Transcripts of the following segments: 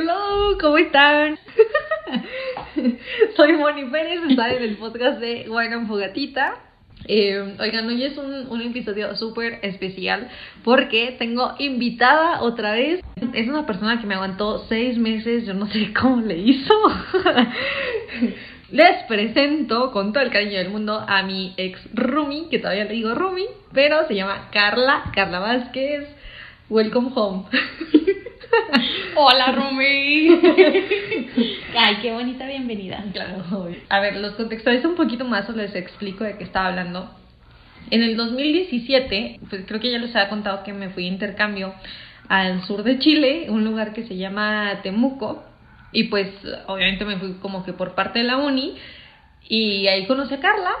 Hello, ¿cómo están? Soy Moni Pérez, está en el podcast de Guayna Fogatita. Eh, oigan, hoy es un, un episodio súper especial porque tengo invitada otra vez. Es una persona que me aguantó seis meses, yo no sé cómo le hizo. Les presento con todo el cariño del mundo a mi ex Rumi, que todavía le digo Rumi, pero se llama Carla, Carla Vázquez. Welcome home. Hola, Rumi. Ay, qué bonita bienvenida. Claro. A ver, los contextualizo un poquito más o les explico de qué estaba hablando. En el 2017, pues creo que ya les había contado que me fui a intercambio al sur de Chile, un lugar que se llama Temuco. Y pues obviamente me fui como que por parte de la uni y ahí conocí a Carla.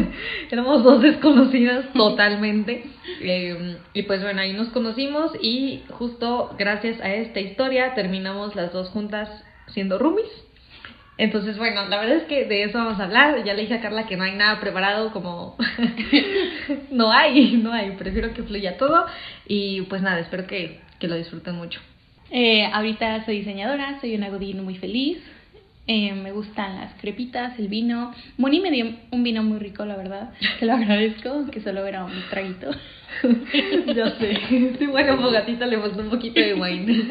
Éramos dos desconocidas totalmente. Eh, y pues bueno, ahí nos conocimos y justo gracias a esta historia terminamos las dos juntas siendo roomies. Entonces, bueno, la verdad es que de eso vamos a hablar. Ya le dije a Carla que no hay nada preparado, como no hay, no hay. Prefiero que fluya todo. Y pues nada, espero que, que lo disfruten mucho. Eh, ahorita soy diseñadora, soy una godín muy feliz. Eh, me gustan las crepitas, el vino. Moni me dio un vino muy rico, la verdad. Que lo agradezco, que solo era un traguito. ya sé. Sí, bueno, Fogatita le faltó un poquito de wine.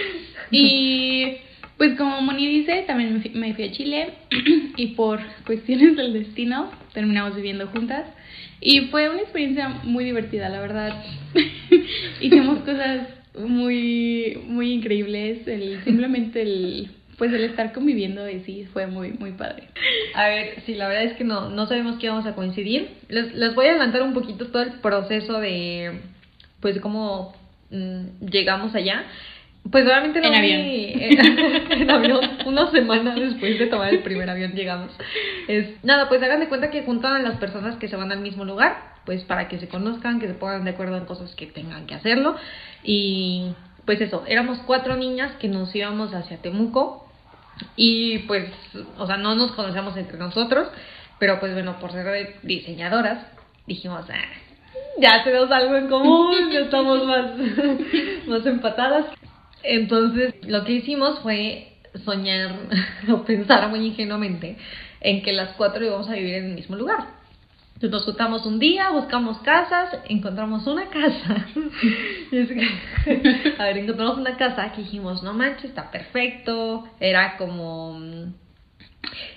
y pues como Moni dice, también me fui, me fui a Chile y por cuestiones del destino terminamos viviendo juntas. Y fue una experiencia muy divertida, la verdad. Hicimos cosas muy, muy increíbles. El, simplemente el pues el estar conviviendo y sí fue muy, muy padre. A ver, sí, la verdad es que no, no sabemos que íbamos a coincidir. Les, les voy a adelantar un poquito todo el proceso de, pues, cómo mmm, llegamos allá. Pues obviamente no en avión. en, en avión, una semana después de tomar el primer avión llegamos. Es, nada, pues hagan de cuenta que juntan a las personas que se van al mismo lugar, pues para que se conozcan, que se pongan de acuerdo en cosas que tengan que hacerlo. Y pues eso, éramos cuatro niñas que nos íbamos hacia Temuco y pues, o sea, no nos conocíamos entre nosotros, pero pues bueno, por ser diseñadoras, dijimos, ah, ya tenemos algo en común, ya estamos más, más empatadas. Entonces, lo que hicimos fue soñar o pensar muy ingenuamente en que las cuatro íbamos a vivir en el mismo lugar. Nos juntamos un día, buscamos casas, encontramos una casa. a ver, encontramos una casa que dijimos, no manches, está perfecto. Era como...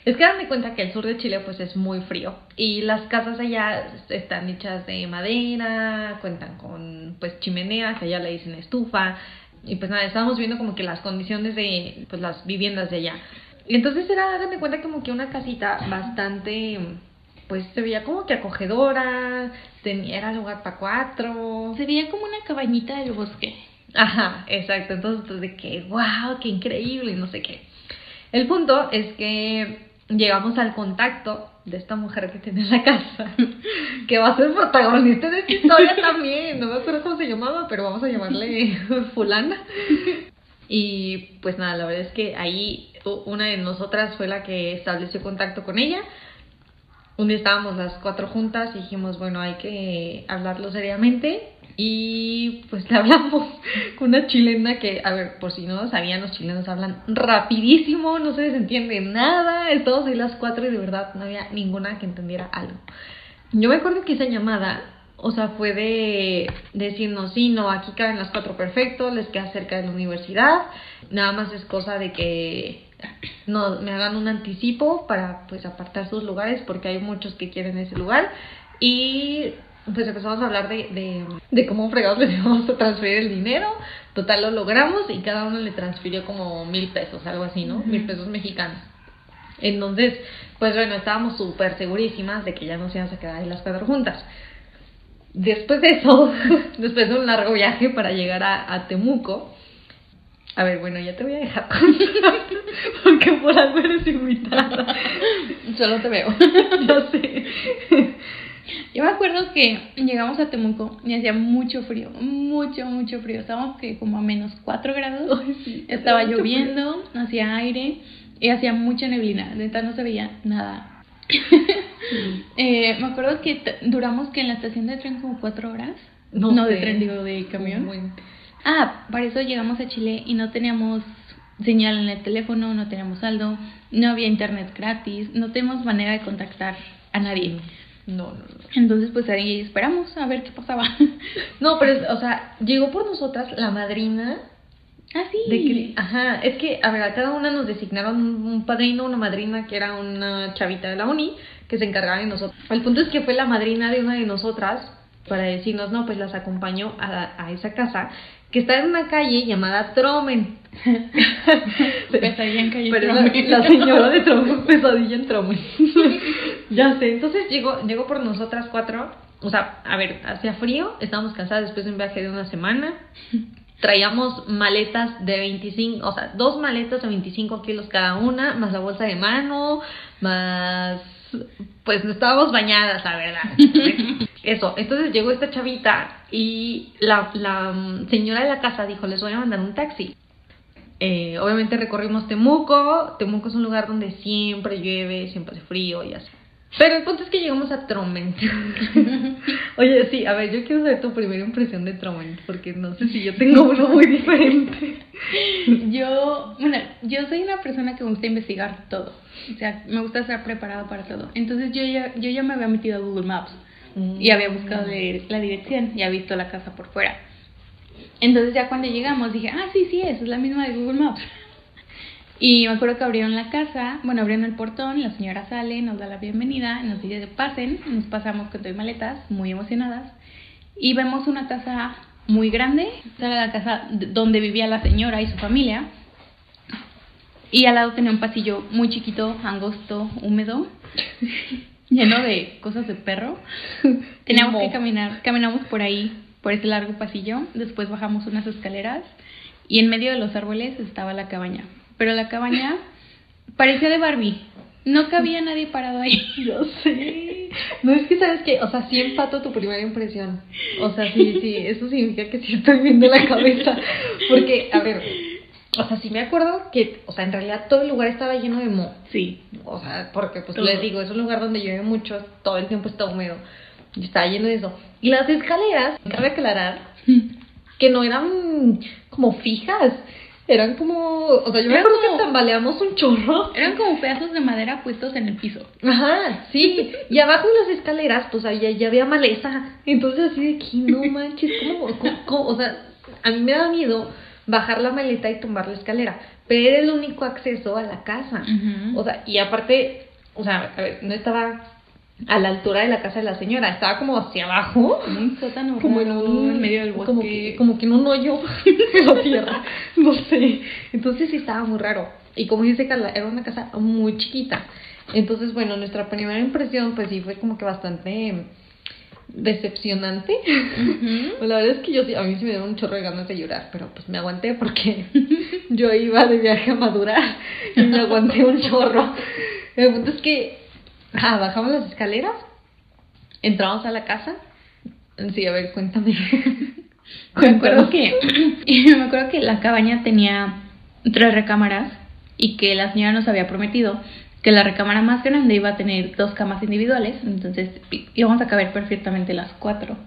Es que dan de cuenta que el sur de Chile pues es muy frío y las casas allá están hechas de madera, cuentan con pues chimeneas, allá le dicen estufa y pues nada, estábamos viendo como que las condiciones de pues las viviendas de allá. Y entonces era, de cuenta como que una casita bastante pues se veía como que acogedora, tenía, era lugar para cuatro. Se veía como una cabañita del bosque. Ajá, exacto. Entonces, pues de que, wow, qué increíble, y no sé qué. El punto es que llegamos al contacto de esta mujer que tiene la casa, que va a ser protagonista de esta historia también. No me acuerdo cómo se llamaba, pero vamos a llamarle Fulana. Y pues nada, la verdad es que ahí una de nosotras fue la que estableció contacto con ella un día estábamos las cuatro juntas y dijimos, bueno, hay que hablarlo seriamente. Y pues le hablamos con una chilena que, a ver, por si no sabían, los chilenos hablan rapidísimo, no se les entiende nada. Estamos ahí las cuatro y de verdad no había ninguna que entendiera algo. Yo me acuerdo que esa llamada, o sea, fue de decirnos, sí, no, aquí caben las cuatro perfecto, les queda cerca de la universidad. Nada más es cosa de que no, me hagan un anticipo para pues apartar sus lugares porque hay muchos que quieren ese lugar. Y pues empezamos a hablar de, de, de cómo fregados les íbamos a transferir el dinero. Total lo logramos y cada uno le transfirió como mil pesos algo así no uh -huh. mil pesos mexicanos. Entonces pues bueno estábamos súper segurísimas de que ya nos íbamos a quedar ahí las cuatro juntas. Después de eso después de un largo viaje para llegar a, a Temuco a ver, bueno, ya te voy a dejar porque por algo eres invitada. Solo te veo. Yo sé. Yo me acuerdo que llegamos a Temuco y hacía mucho frío, mucho, mucho frío. Estábamos que como a menos 4 grados. Ay, sí, Estaba lloviendo, hacía aire y hacía mucha neblina. Neta no se veía nada. eh, me acuerdo que duramos que en la estación de tren como 4 horas. No, no sé. de tren, digo, de camión. Ah, para eso llegamos a Chile y no teníamos señal en el teléfono, no teníamos saldo, no había internet gratis, no tenemos manera de contactar a nadie. No, no, no. Entonces, pues ahí esperamos a ver qué pasaba. No, pero, es- o sea, llegó por nosotras la madrina ah, sí. de que, ajá, es que, a ver, a cada una nos designaron un, un padrino, una madrina, que era una chavita de la uni, que se encargaba de nosotros. El punto es que fue la madrina de una de nosotras para decirnos, no, pues las acompañó a, a esa casa, que está en una calle llamada Tromen. Pesadilla en calle Pero Tromen. la, la señora de Tromen, pesadilla en Tromen. ya sé, entonces llegó, llegó por nosotras cuatro. O sea, a ver, hacía frío, estábamos cansadas después de un viaje de una semana. Traíamos maletas de 25, o sea, dos maletas de 25 kilos cada una, más la bolsa de mano, más. Pues estábamos bañadas, la verdad. Eso, entonces llegó esta chavita y la, la mm, señora de la casa dijo: Les voy a mandar un taxi. Eh, obviamente recorrimos Temuco. Temuco es un lugar donde siempre llueve, siempre hace frío y así. Pero el punto es que llegamos a Tromen. Oye, sí, a ver, yo quiero saber tu primera impresión de Tromen, porque no sé si yo tengo uno muy diferente. Yo, bueno, yo soy una persona que me gusta investigar todo. O sea, me gusta estar preparada para todo. Entonces yo ya, yo ya me había metido a Google Maps y había buscado de- la dirección y había visto la casa por fuera. Entonces ya cuando llegamos dije, ah, sí, sí, es, es la misma de Google Maps. Y me acuerdo que abrieron la casa, bueno, abrieron el portón, la señora sale, nos da la bienvenida, nos dice que pasen, nos pasamos con todo y maletas, muy emocionadas, y vemos una casa muy grande, esa era la casa donde vivía la señora y su familia, y al lado tenía un pasillo muy chiquito, angosto, húmedo, lleno de cosas de perro. Teníamos Mo. que caminar, caminamos por ahí, por ese largo pasillo, después bajamos unas escaleras y en medio de los árboles estaba la cabaña. Pero la cabaña parecía de Barbie, no cabía nadie parado ahí. Yo sé. No es que sabes que, o sea, sí empato tu primera impresión. O sea, sí, sí, eso significa que sí estoy viendo la cabeza. Porque, a ver, o sea, sí me acuerdo que, o sea, en realidad todo el lugar estaba lleno de moho. Sí. O sea, porque pues Todo. les digo, es un lugar donde llueve mucho, todo el tiempo está húmedo. Y estaba lleno de eso. Y las escaleras, cabe aclarar, que no eran como fijas. Eran como, o sea, yo me acuerdo como- que tambaleamos un chorro. Eran como pedazos de madera puestos en el piso. Ajá, sí. Y abajo de las escaleras, pues había, ya había maleza. Entonces así de que no manches, ¿cómo, cómo- cómo? O sea, a mí me da miedo bajar la maleta y tumbar la escalera. Pero era el único acceso a la casa. O sea, y aparte, o sea, a ver, no estaba a la altura de la casa de la señora, estaba como hacia abajo. Como un sótano Como en un en medio del bosque. Como que, como que en un hoyo en la tierra. No sé. Entonces sí estaba muy raro. Y como dice Carla, era una casa muy chiquita. Entonces, bueno, nuestra primera impresión, pues sí fue como que bastante decepcionante. La verdad es que yo sí- a mí sí me dieron un chorro de ganas de llorar, pero pues me aguanté porque yo iba de viaje a madurar y me aguanté un chorro. El punto es que ah, bajamos las escaleras, entramos a la casa. Sí, a ver, cuéntame. Me acuerdo que me acuerdo que la cabaña tenía tres recámaras y que la señora nos había prometido que la recámara más grande iba a tener dos camas individuales, entonces íbamos a caber perfectamente las cuatro.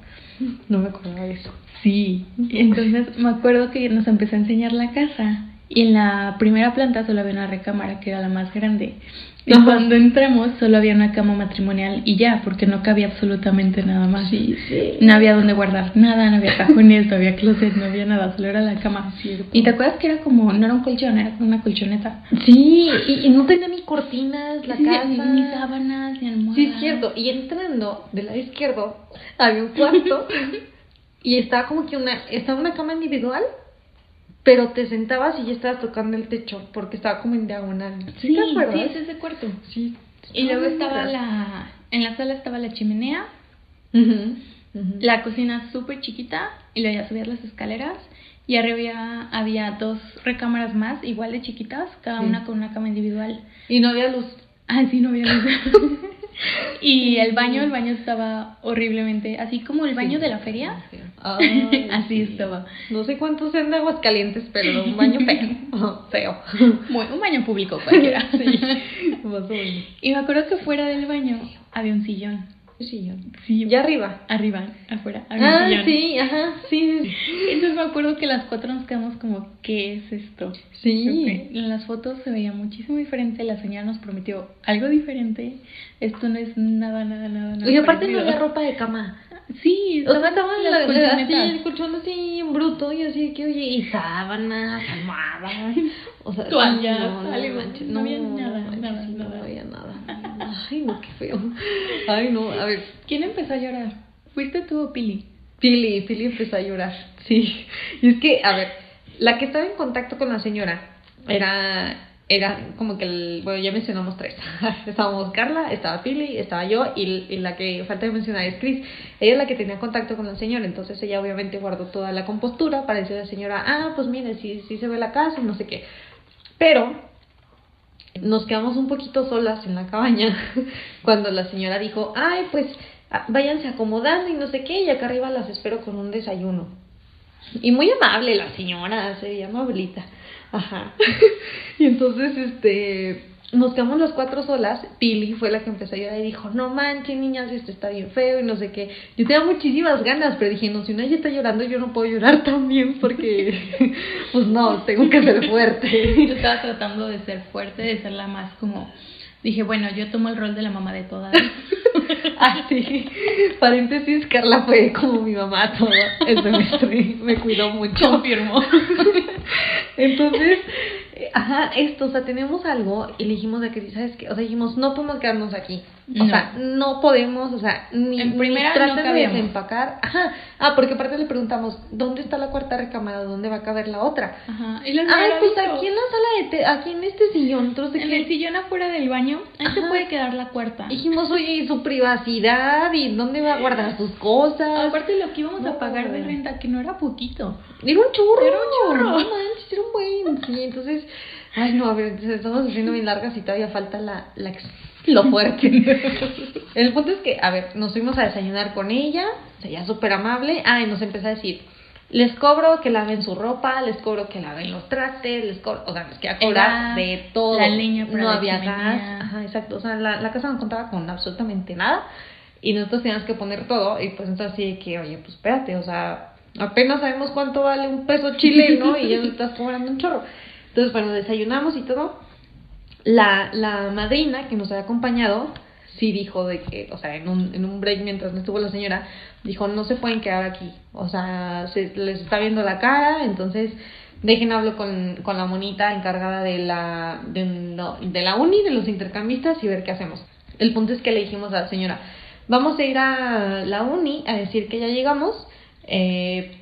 No me acordaba de eso. Sí, y entonces me acuerdo que nos empezó a enseñar la casa y en la primera planta solo había una recámara que era la más grande. Y Ajá. cuando entramos solo había una cama matrimonial y ya, porque no cabía absolutamente nada más. sí. No había donde guardar nada, no había cajones, no había closet, no había nada, solo era la cama. ¿Y te acuerdas que era como, no era un colchón, era como una colchoneta? Sí, y, y no tenía ni cortinas la Sí, casa. Ni, ni sábanas, ni almohadas. Sí, es cierto. Y entrando del lado izquierdo había un cuarto y estaba como que una, estaba una cama individual, pero te sentabas y ya estabas tocando el techo porque estaba como en diagonal. ¿Sí, Sí, sí, es ese cuarto. Sí. Y luego estaba la, en la sala estaba la chimenea, la cocina súper chiquita y luego ya subías las escaleras y arriba había, había dos recámaras más, igual de chiquitas, cada Sí. una con una cama individual. Y no había luz. Ah, sí, no había luz. y el baño, el baño estaba horriblemente, así como el baño Sí. de la feria. Ay, Así sí. estaba. No sé cuántos sean de Aguascalientes, pero un baño feo. feo. Muy, un baño público cualquiera. Sí, más o menos. Y me acuerdo que fuera del baño había un sillón. Sillón. Sí, Ya arriba. arriba, afuera. había un Ah, sillón. sí, ajá, sí, sí. Entonces me acuerdo que las cuatro nos quedamos como, ¿qué es esto? Sí. En las fotos se veía muchísimo diferente, la señora nos prometió algo diferente. Esto no es nada, nada, nada, nada. Y aparte no parecido. había ropa de cama. Sí, O sea, estaban las la, así, el colchón así en bruto y así que, oye, y sábanas, almohadas, o sea, Toallas, no, no no había nada. No había nada. Ay, no, qué feo. Ay, no, a ver, ¿Quién empezó a llorar? ¿Fuiste tú o Pili? Pili, Pili empezó a llorar, sí. Y es que, a ver, la que estaba en contacto con la señora era, era como que, el, bueno, ya mencionamos tres. Estábamos Carla, estaba Pili, estaba yo y, y la que falta de mencionar es Cris. Ella es la que tenía contacto con la señora, entonces ella obviamente guardó toda la compostura para decirle a la señora, ah, pues mire, sí, sí se ve la casa, no sé qué. Pero nos quedamos un poquito solas en la cabaña cuando la señora dijo, ay, pues váyanse acomodando y no sé qué, y acá arriba las espero con un desayuno. Y muy amable la señora, se amablita. Ajá. y entonces, este, nos quedamos las cuatro solas. Pili fue la que empezó a llorar y dijo, no manches, niñas, esto está bien feo y no sé qué. Yo tenía muchísimas ganas, pero dije, no, si una ella está llorando, yo no puedo llorar también porque, pues no, tengo que ser fuerte. Yo estaba tratando de ser fuerte, de ser la más como... Dije, bueno, yo tomo el rol de la mamá de todas. Ah, sí. Paréntesis, Carla fue como mi mamá todo el semestre. Me cuidó mucho. Confirmo. Entonces, ajá, esto, o sea, tenemos algo y le dijimos de que, ¿sabes qué? O sea, dijimos, no podemos quedarnos aquí. O No. sea, no podemos, o sea, ni, En ni primera, no de desempacar. Ajá. Ah, porque aparte le preguntamos, ¿dónde está la cuarta recámara? ¿Dónde va a caber la otra? Ajá. Y la Ay, pues aquí en la sala de té, aquí en este sillón. Entonces, En el sillón afuera del baño, ahí se puede quedar la cuarta. Dijimos, oye, ¿y su privacidad? ¿Y dónde va a guardar sus cosas? Aparte lo que íbamos No. a pagar de renta, que no era poquito. Era un churro. Era un churro. No manches, era un buen. Sí, entonces. Ay, no, a ver, estamos haciendo bien largas y todavía falta la, la lo fuerte. El punto es que, a ver, nos fuimos a desayunar con ella, o sea, ella súper amable. Ah, y nos empezó a decir: Les cobro que laven su ropa, les cobro que laven los trastes, les cobro. O sea, nos quería El cobrar de todo. la leña para No la había gas. Ajá, exacto. O sea, la, la casa no contaba con absolutamente nada. Y nosotros teníamos que poner todo. Y pues entonces así de que, oye, pues espérate, o sea, apenas sabemos cuánto vale un peso chileno y ya nos estás cobrando un chorro. Entonces, bueno, desayunamos y todo. La, la madrina que nos había acompañado sí dijo de que, o sea, en un, en un break mientras no estuvo la señora, dijo, no se pueden quedar aquí. O sea, se les está viendo la cara, entonces dejen hablo con, con la monita encargada de la, de, no, de la uni, de los intercambistas y ver qué hacemos. El punto es que le dijimos a la señora, vamos a ir a la uni a decir que ya llegamos eh,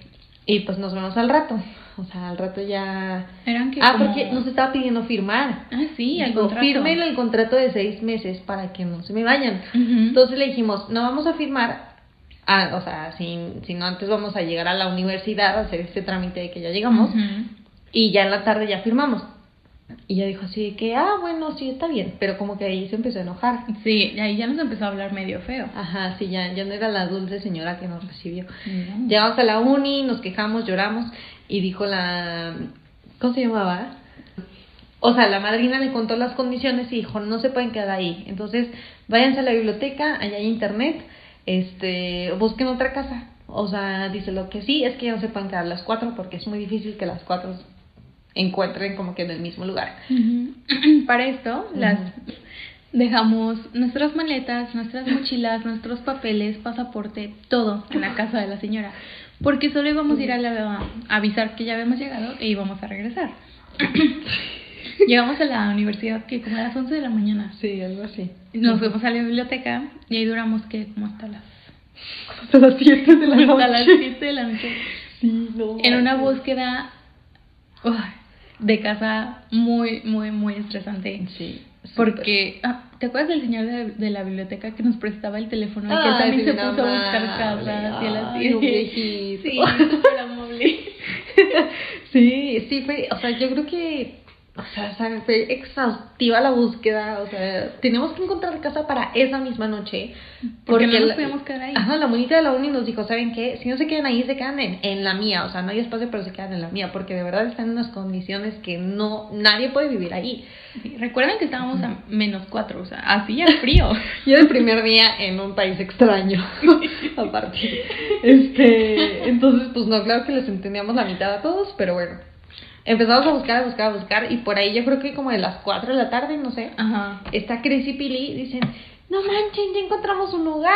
y pues nos vemos al rato. O sea, al rato ya... Eran que Ah, como- porque nos estaba pidiendo firmar. Ah, sí, el contrato. firmen el contrato de seis meses para que no se me vayan. Entonces le dijimos, no vamos a firmar, ah, o sea, sin, sino antes vamos a llegar a la universidad a hacer este trámite de que ya llegamos y ya en la tarde ya firmamos. Y ella dijo así de que, ah, bueno, sí, está bien, pero como que ahí se empezó a enojar. Sí, ahí ya nos empezó a hablar medio feo. Ajá, sí, ya, ya no era la dulce señora que nos recibió. No. Llegamos a la uni, nos quejamos, lloramos y dijo la... ¿Cómo se llamaba? O sea, la madrina le contó las condiciones y dijo, no se pueden quedar ahí. Entonces, váyanse a la biblioteca, allá hay internet, este, busquen otra casa. O sea, dice lo que sí es que ya no se pueden quedar las cuatro porque es muy difícil que las cuatro encuentren como que en el mismo lugar. Para esto, las dejamos nuestras maletas, nuestras mochilas, nuestros papeles, pasaporte, todo en la casa de la señora. Porque solo íbamos a ir a, la- a avisar que ya habíamos llegado e íbamos a regresar. Llegamos a la universidad que como a las 11 de la mañana. Sí, algo así. Nos fuimos a la biblioteca y ahí duramos que como hasta las Hasta las 7 de la noche. hasta las 7 de la noche Sí, no. en una búsqueda uy, de casa muy muy muy estresante. Sí. Porque, ah, ¿te acuerdas del señor de, de la biblioteca que nos prestaba el teléfono? que él también se puso a buscar casas y viejito. Sí, súper amable. Sí, sí fue, o sea, yo creo que o sea, fue exhaustiva la búsqueda, o sea, tenemos que encontrar casa para esa misma noche. Porque no nos podíamos quedar ahí. Ajá, la monita de la uni nos dijo, ¿saben qué? Si no se quedan ahí, se quedan en, en la mía, o sea, no hay espacio, pero se quedan en la mía, porque de verdad están en unas condiciones que no, nadie puede vivir ahí. Sí, Recuerden que estábamos a menos cuatro, o sea, así ya frío. Y era el primer día en un país extraño, aparte. Este, entonces, pues no, claro que les entendíamos la mitad a todos, pero bueno. Empezamos a buscar, a buscar, a buscar, y por ahí yo creo que como de las 4 de la tarde, no sé, Ajá. está Chris y Pili, dicen, no manchen, ya encontramos un lugar,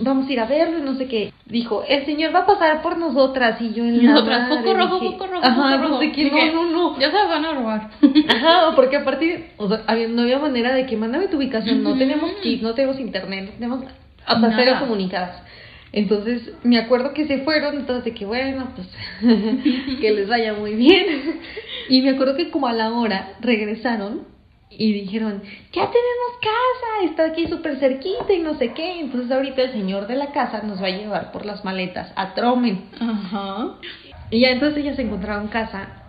vamos a ir a verlo, no sé qué. Dijo, el señor va a pasar por nosotras, y yo en Y la nosotras, madre foco rojo, dije, foco rojo, Ajá, foco no rojo. sé qué, Dije, no, no, no. Ya se van a robar. Ajá, porque aparte, o sea, había- no había manera de que mándame tu ubicación, no tenemos kit, no tenemos internet, no tenemos hasta Nada. cero comunicadas. Entonces, me acuerdo que se fueron, entonces de que bueno, pues que les vaya muy bien. Y me acuerdo que como a la hora regresaron y dijeron, ya tenemos casa, está aquí súper cerquita y no sé qué. Entonces ahorita el señor de la casa nos va a llevar por las maletas a Tromen. Ajá. Y ya entonces ellas encontraron casa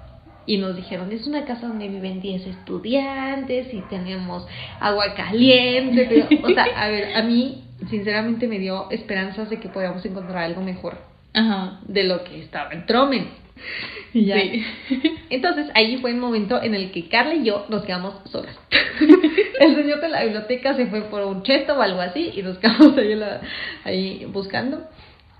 y nos dijeron, es una casa donde viven 10 estudiantes y tenemos agua caliente. pero, o sea, a ver, a mí sinceramente me dio esperanzas de que podíamos encontrar algo mejor Ajá. de lo que estaba en Tromen. Ya. Sí. Entonces ahí fue el momento en el que Carla y yo nos quedamos solas. el señor de la biblioteca se fue por un cheto o algo así y nos quedamos ahí, la- ahí buscando.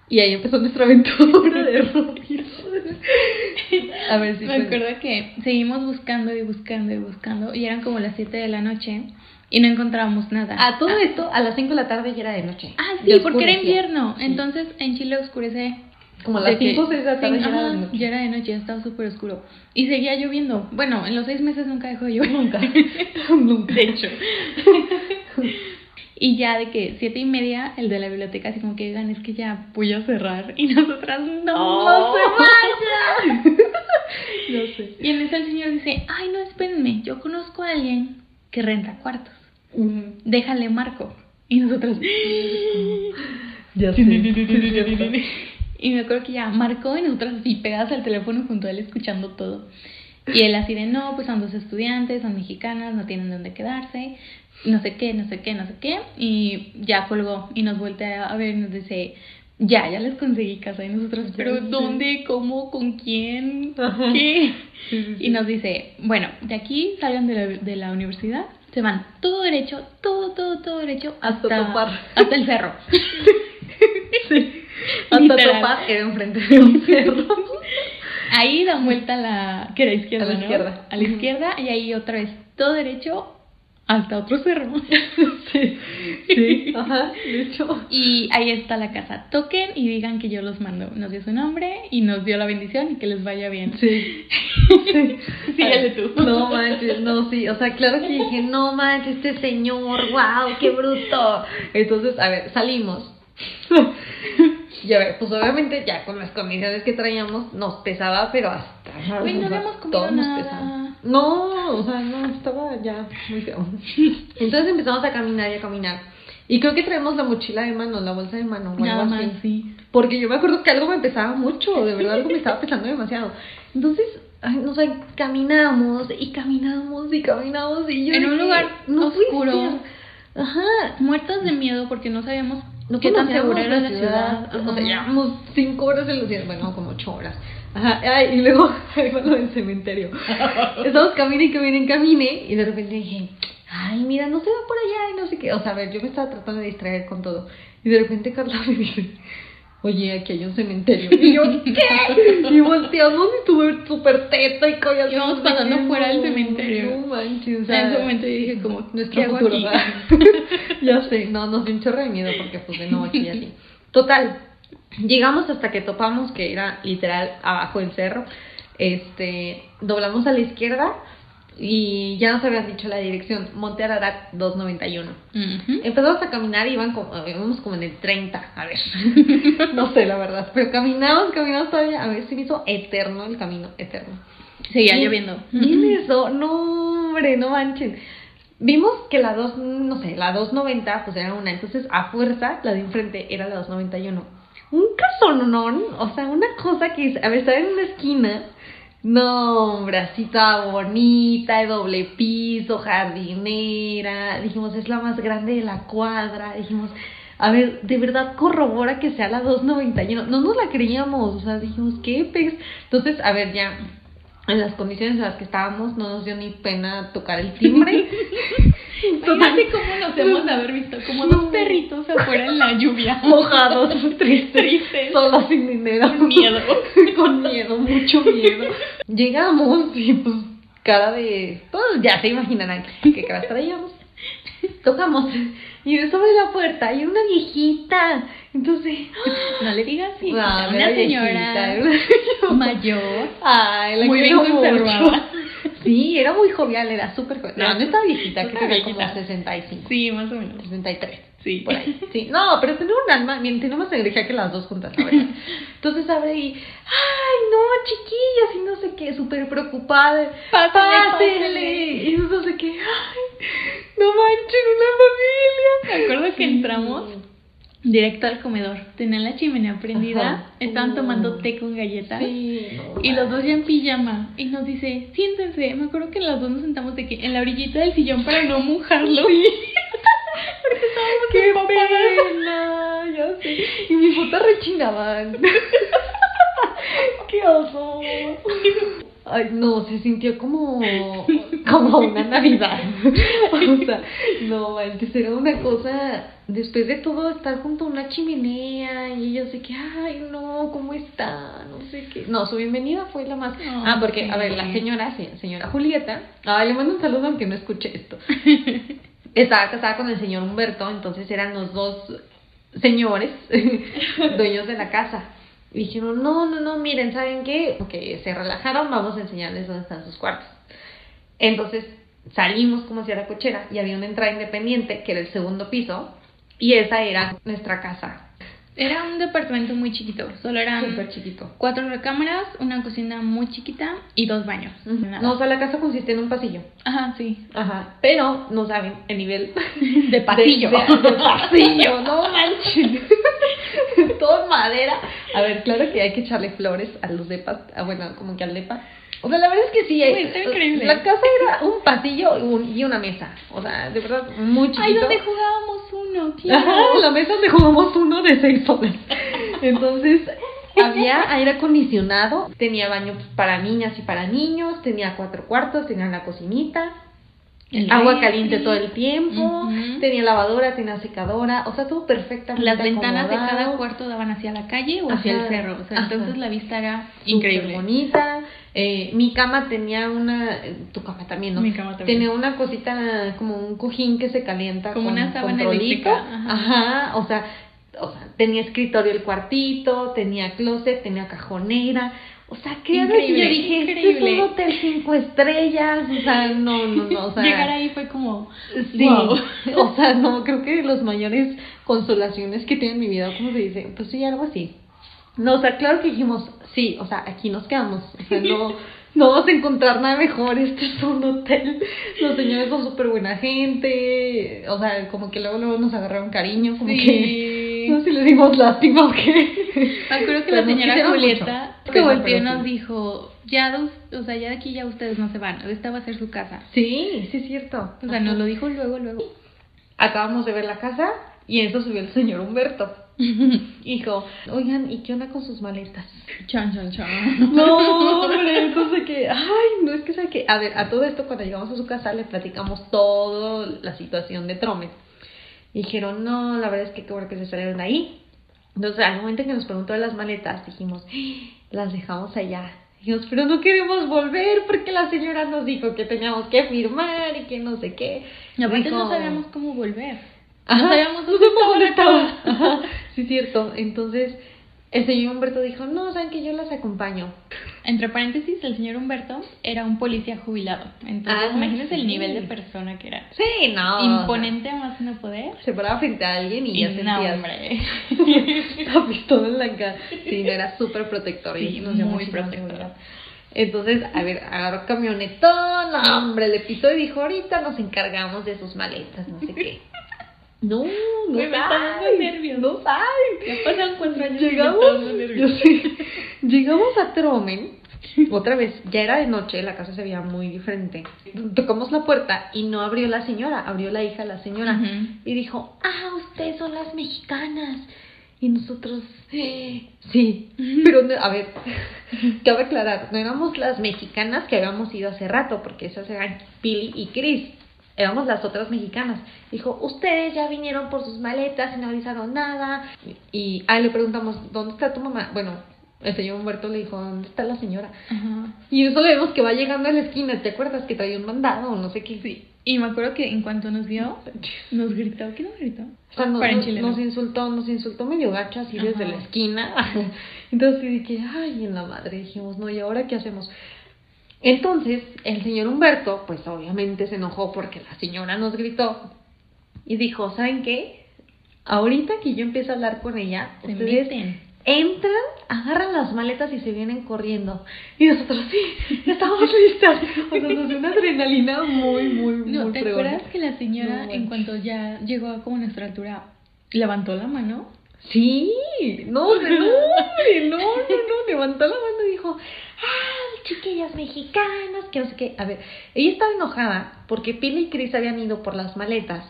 Y ahí empezó nuestra aventura de Robin. A ver si Me acuerdo que seguimos buscando y buscando y buscando y eran como las 7 de la noche y no encontrábamos nada. A todo esto, a las 5 de la tarde ya era de noche. Ah, sí, porque era invierno. Sí. Entonces en Chile oscurece. Como a las de que- 5 o 6 de la tarde ya era de noche. ya era de noche, estaba súper oscuro. Y seguía lloviendo. Bueno, en los seis meses nunca dejó de llover. Nunca. Nunca. De hecho. y ya de que siete y media, el de la biblioteca así como que digan, es que ya voy a cerrar. Y nosotras, no, no Oh. se vayan. No sé. Y en eso el señor dice, ay, no, espérenme, yo conozco a alguien que renta cuartos. Déjale marco. Y nosotros... Ya sé. Y me acuerdo que ya marcó y nosotras así pegadas al teléfono junto a él escuchando todo. Y él así de, no, pues son dos estudiantes, son mexicanas, no tienen dónde quedarse, no sé qué, no sé qué, no sé qué. Y ya colgó y nos voltea a ver y nos dice, ya, ya les conseguí casa. Y nosotros, pero. ¿dónde? ¿Cómo? ¿Con quién? ¿Qué? Sí, sí, sí. Y nos dice, bueno, de aquí salgan de la, de la universidad, se van todo derecho, todo, todo, todo derecho Hasta hasta, topar. hasta el cerro. Sí. Hasta Literal. topar era enfrente de un cerro. Ahí da vuelta a la que era izquierda, A la ¿no? izquierda. A la izquierda y ahí otra vez todo derecho hasta otro cerro. Sí, sí, ajá, de hecho. Y ahí está la casa. Toquen y digan que yo los mando. Nos dio su nombre y nos dio la bendición y que les vaya bien. Sí. sí. Síguele tú. No manches, no, sí. O sea, claro que dije, no manches, este señor, wow, qué bruto. Entonces, a ver, salimos. Y a ver, pues obviamente ya con las condiciones que traíamos nos pesaba, pero hasta. Güey, no habíamos comido nos pesaba. No, o sea, no, estaba ya muy feo. Entonces empezamos a caminar y a caminar. Y creo que traemos la mochila de mano, la bolsa de mano, o algo Nada así. más, sí. Porque yo me acuerdo que algo me pesaba mucho, de verdad algo me estaba pesando demasiado. Entonces, ay, no sé, caminamos y caminamos y caminamos y yo En un dije, lugar no oscuro. Ajá. Muertos de miedo porque no sabíamos No qué tan segura era la ciudad. O sea, llevamos cinco horas en la ciudad, bueno, como ocho horas. Ajá, ay, y luego ahí va lo del cementerio. Estamos camine y camine camine, y de repente dije, ay, mira, no se va por allá, y no sé qué. O sea, a ver, yo me estaba tratando de distraer con todo. Y de repente Carla me dice, oye, aquí hay un cementerio. Y yo, ¿qué? Y volteamos y tuve súper teta y collas. Íbamos pasando fuera del cementerio. No manches, o sea, en ese momento yo dije como, nuestro ¿qué hago futuro. ya sé, no, nos dio un chorro de miedo porque pues de nuevo aquí así. Total, llegamos hasta que topamos que era literal abajo del cerro. Este, doblamos a la izquierda y ya nos habían dicho la dirección, Monte Ararat 291. Ujú. Empezamos a caminar y iban como, íbamos como en el 30, a ver. no sé la verdad, pero caminamos, caminamos todavía, a ver, se me hizo eterno el camino, eterno. Seguía lloviendo. Bien eso, no, hombre, no manchen. Vimos que la 2, no sé, la 290 pues era una, entonces a fuerza la de enfrente era la 291. Un casonón, o sea, una cosa que, a ver, estaba en una esquina, No, hombre, así toda bonita, de doble piso, jardinera. Dijimos, es la más grande de la cuadra. Dijimos, a ver, de verdad corrobora que sea la 291. No nos la creíamos, o sea, dijimos, ¿qué pex? Entonces, a ver, ya en las condiciones en las que estábamos, no nos dio ni pena tocar el timbre. Imagínate cómo nos hemos de haber visto, como dos perritos afuera en la lluvia. Mojados, tristes, Tristes. solos sin dinero. Con miedo. Con miedo, mucho miedo. Llegamos y pues cara de... Todos ya se imaginarán qué caras traíamos. Tocamos y de sobre la puerta hay una viejita. Entonces... No le digas así. No, era una señora era una señora. mayor. Ay, la Muy bien conservada. Sí, era muy jovial, era súper jovial. No, no está viejita, creo que tenía como viejita. 65. Sí, más o menos. 63. Sí. Por ahí. Sí. No, pero tenía un alma, bien, tiene más energía que las dos juntas, la verdad. Entonces abre y, ay, no, chiquillas, y no sé qué, súper preocupada. Pásale, pásele. Y no sé qué, ay, no manchen, una familia. Me acuerdo que entramos directo al comedor. Tenían la chimenea prendida. Estaban Uh. tomando té con galletas. Sí, no Y los dos ya en pijama. Y nos dice, siéntense. Me acuerdo que las dos nos sentamos de que en la orillita del sillón para no mojarlo. Porque estábamos ¡Qué pena! Ya sé. Y mis botas rechinaban. ¡Qué oso! Ay, no, se sintió como, como una Navidad. O sea, no manches, era una cosa. Después de todo, estar junto a una chimenea y ella sé que, ay, no, ¿cómo está? No sé qué. No, su bienvenida fue la más. No, ah, porque, a ver, la señora, se- señora Julieta. Ay, le mando un saludo aunque no escuche esto. Estaba casada con el señor Humberto, entonces eran los dos señores dueños de la casa. Y dijeron, no, no, no, miren, ¿saben qué? Que se relajaron, vamos a enseñarles dónde están sus cuartos. Entonces salimos como hacia la cochera y había una entrada independiente, que era el segundo piso, y esa era nuestra casa. Era un departamento muy chiquito. Solo eran Súper chiquito. cuatro recámaras, una cocina muy chiquita y dos baños. No, o sea, la casa consiste en un pasillo. Ajá, sí. Ajá, pero no saben el nivel De pasillo. De, de- de pasillo, no manches. Todo en madera. A ver, claro que hay que echarle flores a los depas, ah, bueno, como que al depa. O sea, la verdad es que sí. Uy, está increíble. La casa era un pasillo y un- y una mesa. O sea, de verdad, muy chiquito. Ay, donde jugábamos uno, claro. Ajá, la mesa donde jugamos uno de seis soles. Entonces, había aire acondicionado, tenía baño para niñas y para niños, tenía cuatro cuartos, tenía la cocinita, El agua caliente todo el tiempo, tenía lavadora, tenía secadora, o sea, todo perfectamente Las ventanas de cada cuarto daban hacia la calle o hacia Ajá, el cerro. O sea, entonces la vista era increíble. bonita. Eh, mi cama tenía una, tu cama también, ¿no? Mi cama también. Tenía una cosita como un cojín que se calienta Como con una sábana eléctrica, ajá. Ajá, o sea, o sea, tenía escritorio el cuartito, tenía closet, tenía cajonera. O sea, que Increíble, yo dije, este es increíble. un hotel cinco estrellas, o sea, no, no, no, o sea, Llegar ahí fue como. Sí, Wow. o sea, no, creo que los mayores consolaciones que tiene en mi vida, ¿cómo se dice? Pues sí, algo así. No, o sea, claro que dijimos, sí, o sea, aquí nos quedamos, o sea, no, no vamos a encontrar nada mejor, este es un hotel, los señores son súper buena gente, o sea, como que luego, luego nos agarraron cariño, como que, Sí. no sé si les dimos lástima o qué. Me acuerdo que Pero la señora Julieta se volteó y nos dijo: ya, dos- o sea, ya de aquí ya ustedes no se van. Esta va a ser su casa. Sí, sí es cierto. O sea, nos lo dijo luego, luego. Acabamos de ver la casa y en eso subió el señor Humberto. Dijo, oigan, ¿y qué onda con sus maletas? Chan, chan, chan. No, hombre, entonces que, ay, no es que sabe que, a ver, a todo esto cuando llegamos a su casa le platicamos todo la situación de Trome. Dijeron, no, la verdad es que qué bueno que se salieron de ahí. Entonces, al momento en que nos preguntó de las maletas, dijimos, "Ah, las dejamos allá. Dijimos, pero no queremos volver porque la señora nos dijo que teníamos que firmar y que no sé qué. Y aparte Dijo, no sabíamos cómo volver. Ajá, No sabíamos dónde estaba Sí, cierto. Entonces, el señor Humberto dijo, no, saben que yo las acompaño. Entre paréntesis, el señor Humberto era un policía jubilado. Entonces, Ah, imagínense el nivel de persona que era. Sí, no. Imponente a más no poder. Se paraba frente a alguien y, Y ya no, sentías hombre. la pistola en la cara. Sí, no, era súper protector. y Sí, nos dio muy protector. Entonces, a ver, agarró camionetón, no, hombre, le pitó y dijo, ahorita nos encargamos de sus maletas, no sé qué. No, no me está dando sabe, nervios. No sabe. Ya pasaron cuatro años Llegamos, nervios. yo llegamos a Tromen Otra vez, ya era de noche, la casa se veía muy diferente. Tocamos la puerta y no abrió la señora, abrió la hija de la señora. Y dijo, ah, ustedes son las mexicanas. Y nosotros, "Eh, sí. Pero, no- a ver, cabe aclarar, no éramos las mexicanas que habíamos ido hace rato, porque esas eran Pili y Chris. Éramos las otras mexicanas. Dijo, ustedes ya vinieron por sus maletas y no avisaron nada. Y ah, le preguntamos, ¿dónde está tu mamá? Bueno, el señor Humberto le dijo, ¿dónde está la señora? Ajá. Y eso le vemos que va llegando a la esquina, ¿te acuerdas? Que traía un mandado o no sé qué. Sí. Y me acuerdo que en cuanto nos vio, nos gritó. ¿Qué nos gritó? O sea, nos, insultó, nos insultó medio gacho así desde la esquina. Entonces dije, ay, en la madre, dijimos, no, ¿y ahora qué hacemos? Entonces, el señor Humberto, pues obviamente se enojó porque la señora nos gritó y dijo, ¿saben qué? Ahorita que yo empiezo a hablar con ella, Se ustedes meten. entran, agarran las maletas y se vienen corriendo. Y nosotros, sí, estamos listas. O sea, nos dio una adrenalina muy, muy, No, muy ¿te fregona. acuerdas que la señora, No, en cuanto ya llegó a como nuestra altura, levantó la mano? Sí, no, no, no, no, no, levantó la mano y dijo, ah, chiquillas mexicanas, que no sé qué. A ver, ella estaba enojada porque Pili y Chris habían ido por las maletas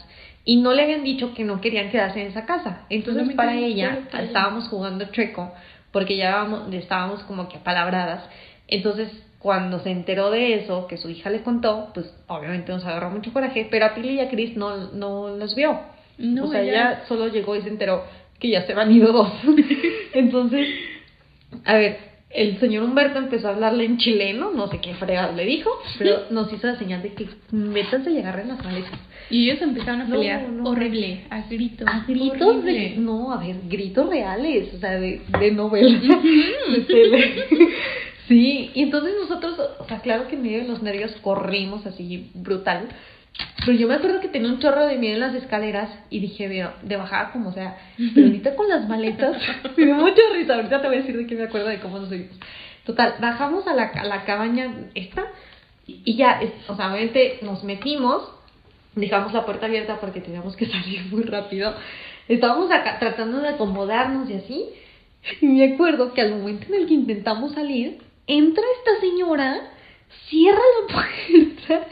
y no le habían dicho que no querían quedarse en esa casa. Entonces para ella estábamos jugando treco porque ya estábamos como que apalabradas. Entonces cuando se enteró de eso, que su hija le contó, pues obviamente nos agarró mucho coraje, pero a Pili y a Chris no, no los vio. No, o sea, ella- ella solo llegó y se enteró que ya se habían ido dos. Entonces, a ver, el señor Humberto empezó a hablarle en chileno, no sé qué fregados le dijo, pero nos hizo la señal de que métanse y agarren las maletas. Y ellos empezaron a No, pelear no. horrible, a gritos. A gritos de... No, a ver, gritos reales, o sea, de, de novela, de tele. Sí, y entonces nosotros, o sea, claro que en medio de los nervios corrimos así brutal. Pero yo me acuerdo que tenía un chorro de miedo en las escaleras y dije, veo, de bajada como sea, pero ahorita con las maletas, me dio mucha risa, ahorita te voy a decir de qué me acuerdo de cómo nos subimos. Total, bajamos a la, a la cabaña esta y ya, o sea, obviamente nos metimos, dejamos la puerta abierta porque teníamos que salir muy rápido. Estábamos acá tratando de acomodarnos y así. Y me acuerdo que al momento en el que intentamos salir, entra esta señora, cierra la puerta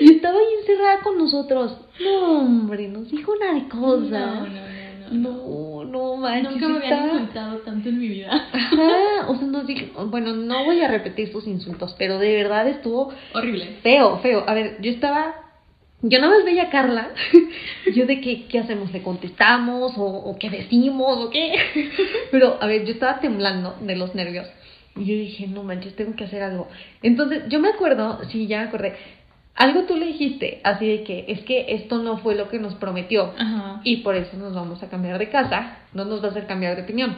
y estaba ahí encerrada con nosotros. No, hombre, nos dijo una cosa. No, no, no, no. No, no, manches. Nunca me habían estaba- insultado tanto en mi vida. Ajá, o sea, nos dijo, bueno, no voy a repetir sus insultos, pero de verdad estuvo Horrible. Feo, feo. A ver, yo estaba. Yo nada más veía a Carla. Yo de que, qué hacemos, le contestamos o, o qué decimos o qué. Pero, a ver, yo estaba temblando de los nervios. Y yo dije, no manches, tengo que hacer algo. Entonces, yo me acuerdo, sí, ya me acordé. Algo tú le dijiste, así de que es que esto no fue lo que nos prometió. Ajá. Y por eso nos vamos a cambiar de casa. No nos va a hacer cambiar de opinión.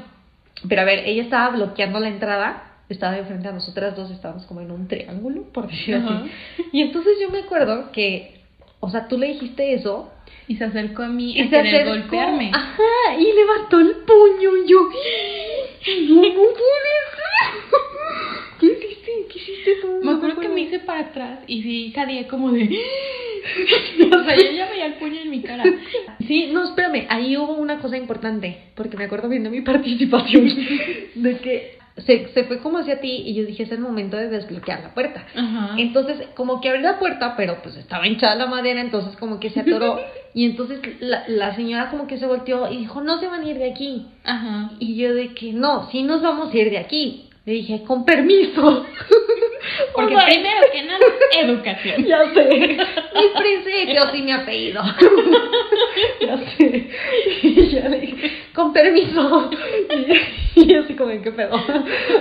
Pero a ver, ella estaba bloqueando la entrada. Estaba de frente a nosotras dos, estábamos como en un triángulo, por decir Ajá. así. Y entonces yo me acuerdo que, o sea, tú le dijiste eso. Y se acercó a mí Y a se querer acercó, golpearme. Ajá, y levantó el puño. Y yo, no, no. ¿Qué hiciste? ¿Qué hiciste tú? Me acuerdo que me hice para atrás y sí jadeé como de. o sea, yo ya veía el puño en mi cara. Sí, no, espérame, ahí hubo una cosa importante, porque me acuerdo bien de mi participación, de que se, se fue como hacia ti y yo dije, es el momento de desbloquear la puerta. Ajá. Entonces, como que abrí la puerta, pero pues estaba hinchada la madera, entonces como que se atoró. Y entonces la, la señora como que se volteó y dijo, no se van a ir de aquí. Ajá. Y yo de que no, sí nos vamos a ir de aquí. Le dije, con permiso. Porque O sea, primero que nada, educación. Ya sé, mis principios y mi apellido. ya sé. Y ya le dije, con permiso. Y, yo así como, ¿qué pedo?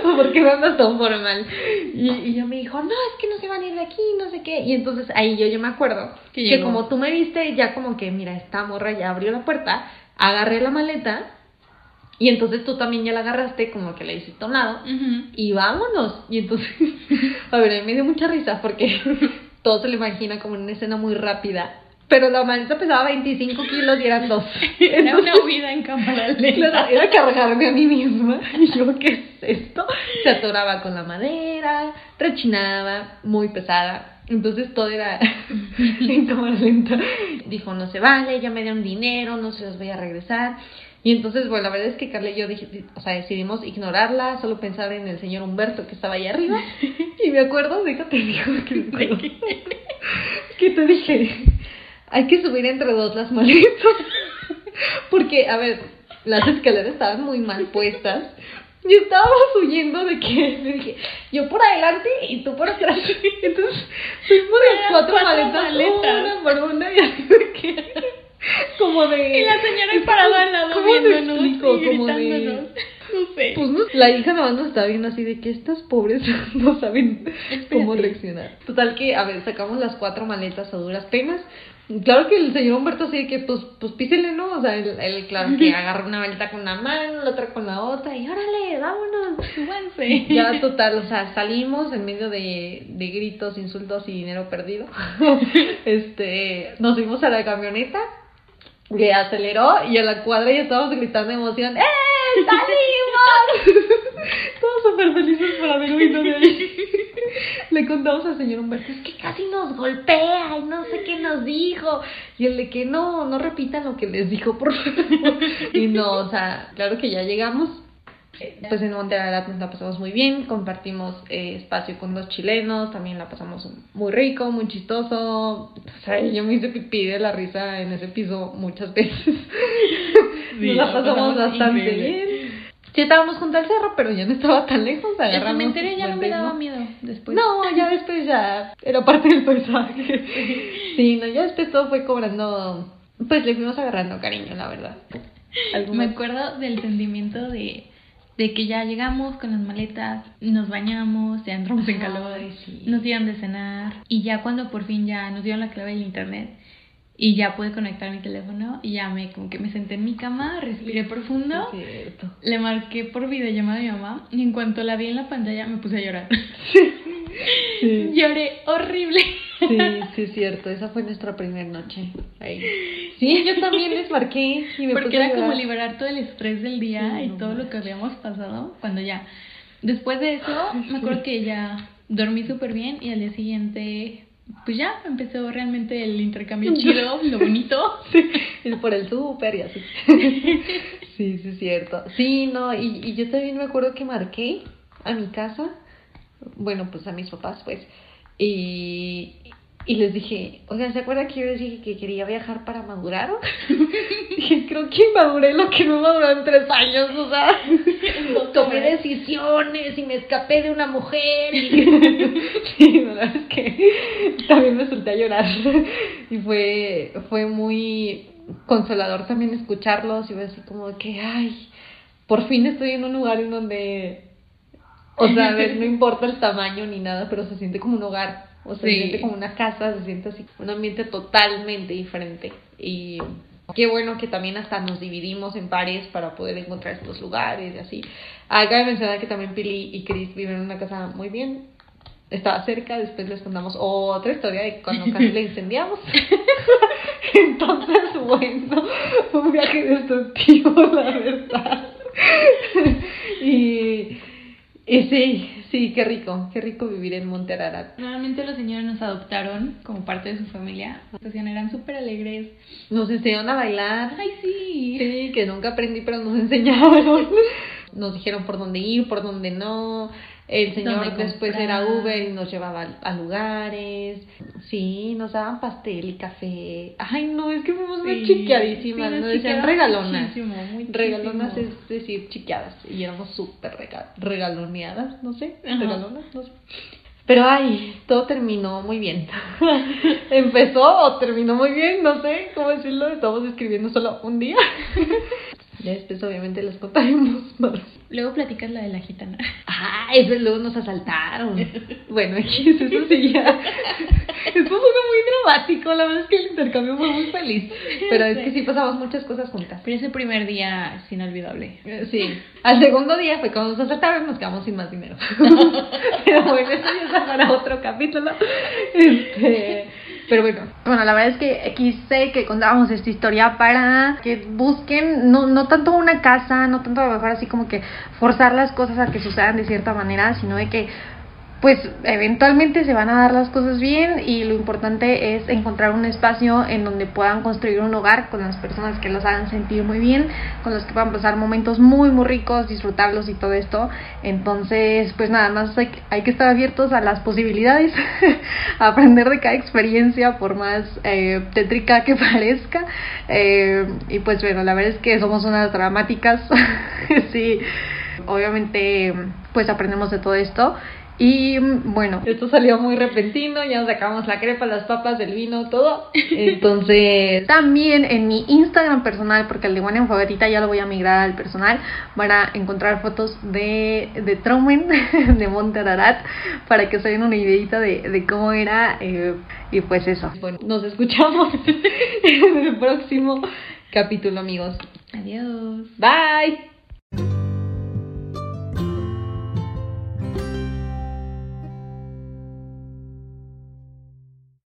¿Por qué me andas tan formal? Y, y ella me dijo, no, es que no se van a ir de aquí, no sé qué. Y entonces ahí yo, yo me acuerdo Que que, como tú me viste, ya como que, mira, esta morra ya abrió la puerta, agarré la maleta. Y entonces tú también ya la agarraste, como que la hiciste a un lado y vámonos. Y entonces, a ver, a mí me dio mucha risa porque todo se lo imagina como en una escena muy rápida. Pero la maleta pesaba 25 kilos y eran dos. Era una huida en cámara lenta. era cargarme a mí misma. Y yo, ¿qué es esto? Se atoraba con la madera, rechinaba, muy pesada. Entonces todo era en cámara lenta. Dijo, no se vale, ya me dieron dinero, no se los voy a regresar. Y entonces, bueno, la verdad es que Carla y yo dije, o sea, decidimos ignorarla, solo pensar en el señor Humberto que estaba ahí arriba. Y me acuerdo, déjate dijo que, que te dije, hay que subir entre dos las maletas. Porque, a ver, las escaleras estaban muy mal puestas. Y estábamos huyendo de que le dije, yo por adelante y tú por atrás. Entonces fuimos las cuatro, cuatro maletas, maletas, una por una y así de que como de y la señora parada al lado viéndonos y como de no sé. Pues no, la hija nada más nos estaba viendo así de que estas pobres no saben cómo reaccionar. Total que, a ver, sacamos las cuatro maletas a duras penas. Claro que el señor Humberto así de que, pues, pues písele, ¿no? O sea, él, él claro que agarra una maleta con una mano, la otra con la otra, y órale, vámonos, súbanse. Ya, total, o sea, salimos en medio de, de gritos, insultos y dinero perdido. este, nos fuimos a la camioneta, que aceleró y a la cuadra ya estábamos gritando de emoción, ¡eh! ¡Salimos! Todos súper felices por haber huido de ahí. Le contamos al señor Humberto, es que casi nos golpea y no sé qué nos dijo. Y el de que no, no repitan lo que les dijo, por favor. Y no, o sea, claro que ya llegamos. Pues en Monterrey nos la pasamos muy bien, compartimos eh, espacio con dos chilenos, también la pasamos muy rico, muy chistoso. O sea, yo me hice pipí de la risa en ese piso muchas veces. nos la pasamos bastante bien. Sí, estábamos junto al cerro, pero ya no estaba tan lejos. El cementerio ya no me daba miedo después. No, ya después ya era parte del paisaje. Sí, no, ya después todo fue cobrando. Pues le fuimos agarrando cariño, la verdad. Me acuerdo del sentimiento de, de que ya llegamos con las maletas, nos bañamos, ya entramos en calor, nos dieron de cenar. Y ya cuando por fin ya nos dieron la clave del internet y ya pude conectar mi teléfono y ya me como que me senté en mi cama, respiré profundo, le marqué por videollamada a mi mamá y en cuanto la vi en la pantalla me puse a llorar. Sí. Lloré horrible. Sí, sí es cierto, esa fue nuestra primera noche. Ahí. Sí, yo también les marqué y me Porque era como liberar todo el estrés del día y todo lo que habíamos pasado cuando ya después de eso me acuerdo que ya dormí súper bien y al día siguiente pues ya empezó realmente el intercambio chido, lo bonito. Sí, por el súper y así. Sí, sí, es cierto. Sí, no, y, y yo también me acuerdo que marqué a mi casa, bueno, pues a mis papás, pues, y, y les dije, oigan, ¿se acuerdan que yo les dije que quería viajar para madurar? dije, creo que maduré lo que no maduró en tres años, o sea, tomé decisiones y me escapé de una mujer. Y... sí, la verdad es que también me solté a llorar. y fue, fue muy consolador también escucharlos y ver así como que, ay, por fin estoy en un lugar en donde, o sea, a ver, no importa el tamaño ni nada, pero se siente como un hogar o sea, se siente como una casa, se siente así, un ambiente totalmente diferente. Y qué bueno que también hasta nos dividimos en pares para poder encontrar estos lugares y así. Acá de mencionar que también Pili y Chris viven en una casa muy bien. Estaba cerca, después les contamos otra historia de cuando casi le incendiamos. Entonces, bueno, un viaje destructivo, la verdad. y, y sí, Sí, qué rico, qué rico vivir en Monterarat. Realmente los señores nos adoptaron como parte de su familia. eran súper alegres. Nos enseñaron a bailar. Ay, sí. Sí, que nunca aprendí, pero nos enseñaron. Nos dijeron por dónde ir, por dónde no. El señor después era Uber y nos llevaba a, lugares. Sí, nos daban pastel y café. Ay, no, es que fuimos muy chiqueadísimas. nos decían regalonas. regalonas es decir, chiqueadas. Y éramos súper regaloneadas, no sé. Regalonas, no sé. Pero ay, todo terminó muy bien. Empezó o terminó muy bien, no sé cómo decirlo. Estamos escribiendo solo un día. Ya después obviamente les contaremos más. Luego platicas la de la gitana. Ah, eso luego nos asaltaron. bueno, eso sí ya. Esto fue muy dramático, la verdad es que el intercambio fue muy feliz. Pero es que sí pasamos muchas cosas juntas. Pero ese primer día es inolvidable. Eh, sí. Al segundo día fue cuando nos asaltaron nos quedamos sin más dinero. Pero bueno, eso ya es para otro capítulo. Este pero bueno, bueno, la verdad es que quise que contábamos esta historia para que busquen no, no tanto una casa, no tanto a lo mejor así como que forzar las cosas a que sucedan de cierta manera, sino de que pues eventualmente se van a dar las cosas bien y lo importante es encontrar un espacio en donde puedan construir un hogar con las personas que los hagan sentir muy bien, con los que puedan pasar momentos muy muy ricos, disfrutarlos y todo esto. Entonces, pues nada más hay, que estar abiertos a las posibilidades, aprender de cada experiencia por más eh, tétrica que parezca. Eh, y pues bueno, la verdad es que somos unas dramáticas, sí, obviamente pues aprendemos de todo esto y bueno, esto salió muy repentino, ya nos sacamos la crepa, las papas, el vino, todo. Entonces, también en mi Instagram personal, porque el de buena en favorita ya lo voy a migrar al personal, van a encontrar fotos de, de Traumen, de para que se den una ideita de, de cómo era. Eh, y pues eso. Bueno, nos escuchamos en el próximo capítulo, amigos. Adiós. Bye.